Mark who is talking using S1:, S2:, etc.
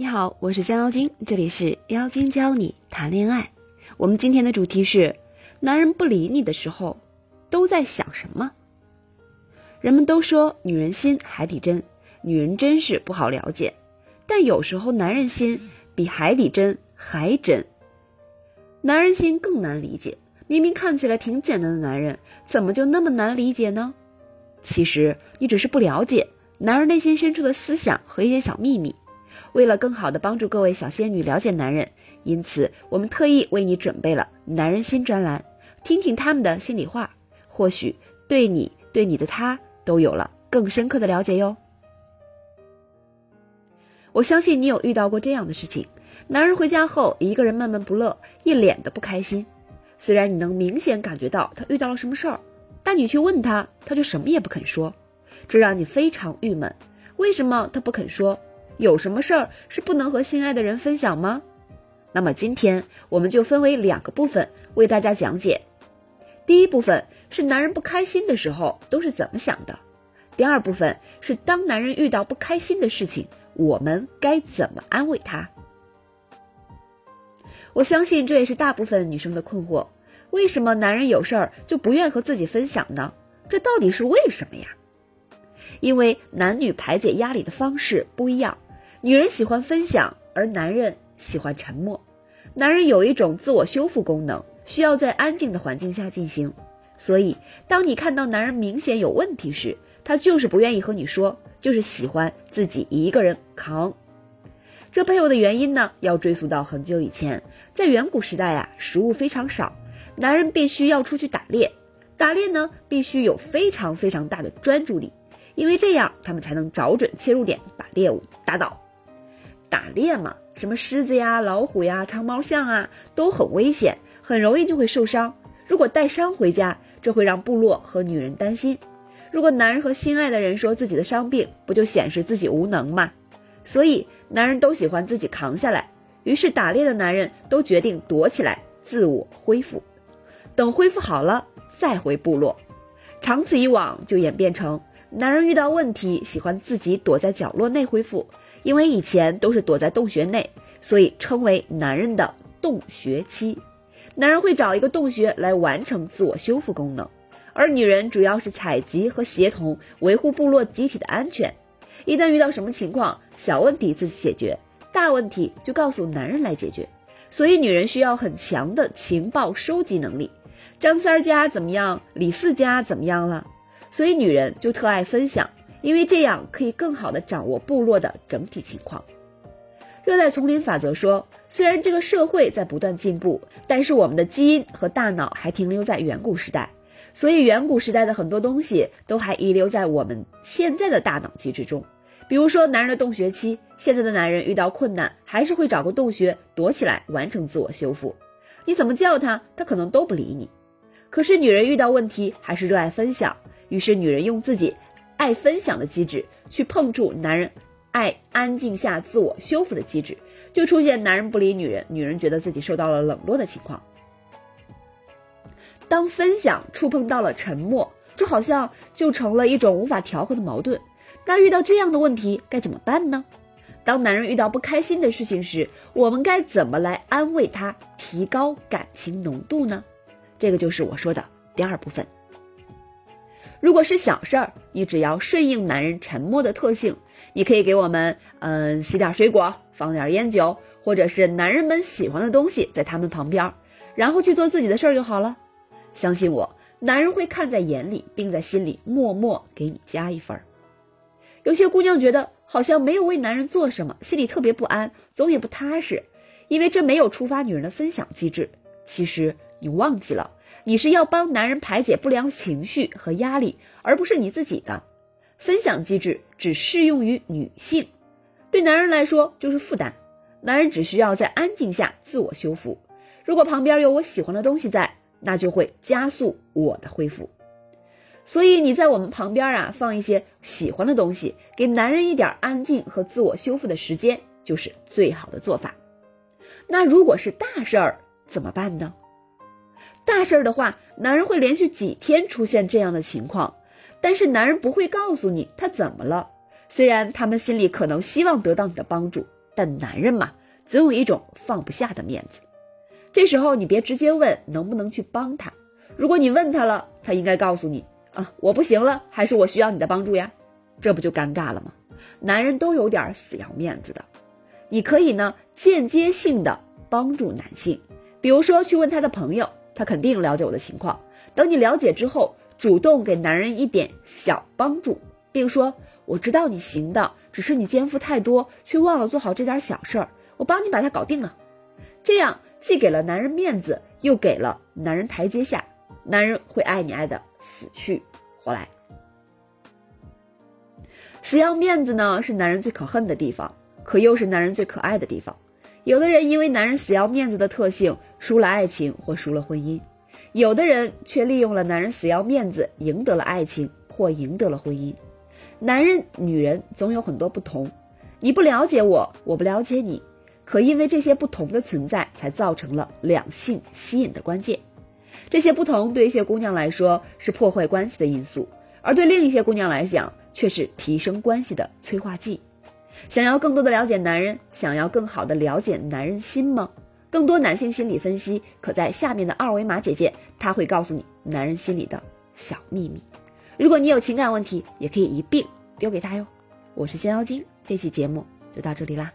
S1: 你好，我是江妖精，这里是妖精教你谈恋爱。我们今天的主题是：男人不理你的时候，都在想什么？人们都说女人心海底针，女人真是不好了解。但有时候男人心比海底针还真。男人心更难理解，明明看起来挺简单的男人，怎么就那么难理解呢？其实你只是不了解男人内心深处的思想和一些小秘密。为了更好的帮助各位小仙女了解男人，因此我们特意为你准备了男人心专栏，听听他们的心里话，或许对你对你的他都有了更深刻的了解哟。我相信你有遇到过这样的事情：男人回家后一个人闷闷不乐，一脸的不开心。虽然你能明显感觉到他遇到了什么事儿，但你去问他，他就什么也不肯说，这让你非常郁闷。为什么他不肯说？有什么事儿是不能和心爱的人分享吗？那么今天我们就分为两个部分为大家讲解。第一部分是男人不开心的时候都是怎么想的，第二部分是当男人遇到不开心的事情，我们该怎么安慰他。我相信这也是大部分女生的困惑：为什么男人有事儿就不愿和自己分享呢？这到底是为什么呀？因为男女排解压力的方式不一样。女人喜欢分享，而男人喜欢沉默。男人有一种自我修复功能，需要在安静的环境下进行。所以，当你看到男人明显有问题时，他就是不愿意和你说，就是喜欢自己一个人扛。这背后的原因呢，要追溯到很久以前，在远古时代啊，食物非常少，男人必须要出去打猎，打猎呢必须有非常非常大的专注力，因为这样他们才能找准切入点，把猎物打倒。打猎嘛，什么狮子呀、老虎呀、长毛象啊，都很危险，很容易就会受伤。如果带伤回家，这会让部落和女人担心。如果男人和心爱的人说自己的伤病，不就显示自己无能吗？所以男人都喜欢自己扛下来。于是打猎的男人都决定躲起来自我恢复，等恢复好了再回部落。长此以往，就演变成男人遇到问题喜欢自己躲在角落内恢复。因为以前都是躲在洞穴内，所以称为男人的洞穴期。男人会找一个洞穴来完成自我修复功能，而女人主要是采集和协同，维护部落集体的安全。一旦遇到什么情况，小问题自己解决，大问题就告诉男人来解决。所以女人需要很强的情报收集能力。张三家怎么样？李四家怎么样了？所以女人就特爱分享。因为这样可以更好的掌握部落的整体情况。热带丛林法则说，虽然这个社会在不断进步，但是我们的基因和大脑还停留在远古时代，所以远古时代的很多东西都还遗留在我们现在的大脑机制中。比如说，男人的洞穴期，现在的男人遇到困难还是会找个洞穴躲起来完成自我修复。你怎么叫他，他可能都不理你。可是女人遇到问题还是热爱分享，于是女人用自己。爱分享的机制去碰触男人爱安静下自我修复的机制，就出现男人不理女人，女人觉得自己受到了冷落的情况。当分享触碰到了沉默，这好像就成了一种无法调和的矛盾。那遇到这样的问题该怎么办呢？当男人遇到不开心的事情时，我们该怎么来安慰他，提高感情浓度呢？这个就是我说的第二部分。如果是小事儿，你只要顺应男人沉默的特性，你可以给我们，嗯，洗点水果，放点烟酒，或者是男人们喜欢的东西在他们旁边，然后去做自己的事儿就好了。相信我，男人会看在眼里，并在心里默默给你加一分。有些姑娘觉得好像没有为男人做什么，心里特别不安，总也不踏实，因为这没有触发女人的分享机制。其实你忘记了。你是要帮男人排解不良情绪和压力，而不是你自己的。分享机制只适用于女性，对男人来说就是负担。男人只需要在安静下自我修复。如果旁边有我喜欢的东西在，那就会加速我的恢复。所以你在我们旁边啊，放一些喜欢的东西，给男人一点安静和自我修复的时间，就是最好的做法。那如果是大事儿怎么办呢？大事儿的话，男人会连续几天出现这样的情况，但是男人不会告诉你他怎么了。虽然他们心里可能希望得到你的帮助，但男人嘛，总有一种放不下的面子。这时候你别直接问能不能去帮他，如果你问他了，他应该告诉你啊，我不行了，还是我需要你的帮助呀，这不就尴尬了吗？男人都有点死要面子的，你可以呢间接性的帮助男性，比如说去问他的朋友，他肯定了解我的情况。等你了解之后，主动给男人一点小帮助，并说我知道你行的，只是你肩负太多，却忘了做好这点小事儿，我帮你把它搞定了。这样既给了男人面子，又给了男人台阶下，男人会爱你爱的死去活来。死要面子呢，是男人最可恨的地方，可又是男人最可爱的地方。有的人因为男人死要面子的特性，输了爱情或输了婚姻；有的人却利用了男人死要面子，赢得了爱情或赢得了婚姻。男人、女人总有很多不同，你不了解我，我不了解你，可因为这些不同的存在，才造成了两性吸引的关键。这些不同对一些姑娘来说是破坏关系的因素，而对另一些姑娘来讲，却是提升关系的催化剂。想要更多的了解男人，想要更好的了解男人心吗？更多男性心理分析，可在下面的二维码姐姐，她会告诉你男人心里的小秘密。如果你有情感问题，也可以一并丢给他哟。我是仙妖精，这期节目就到这里啦。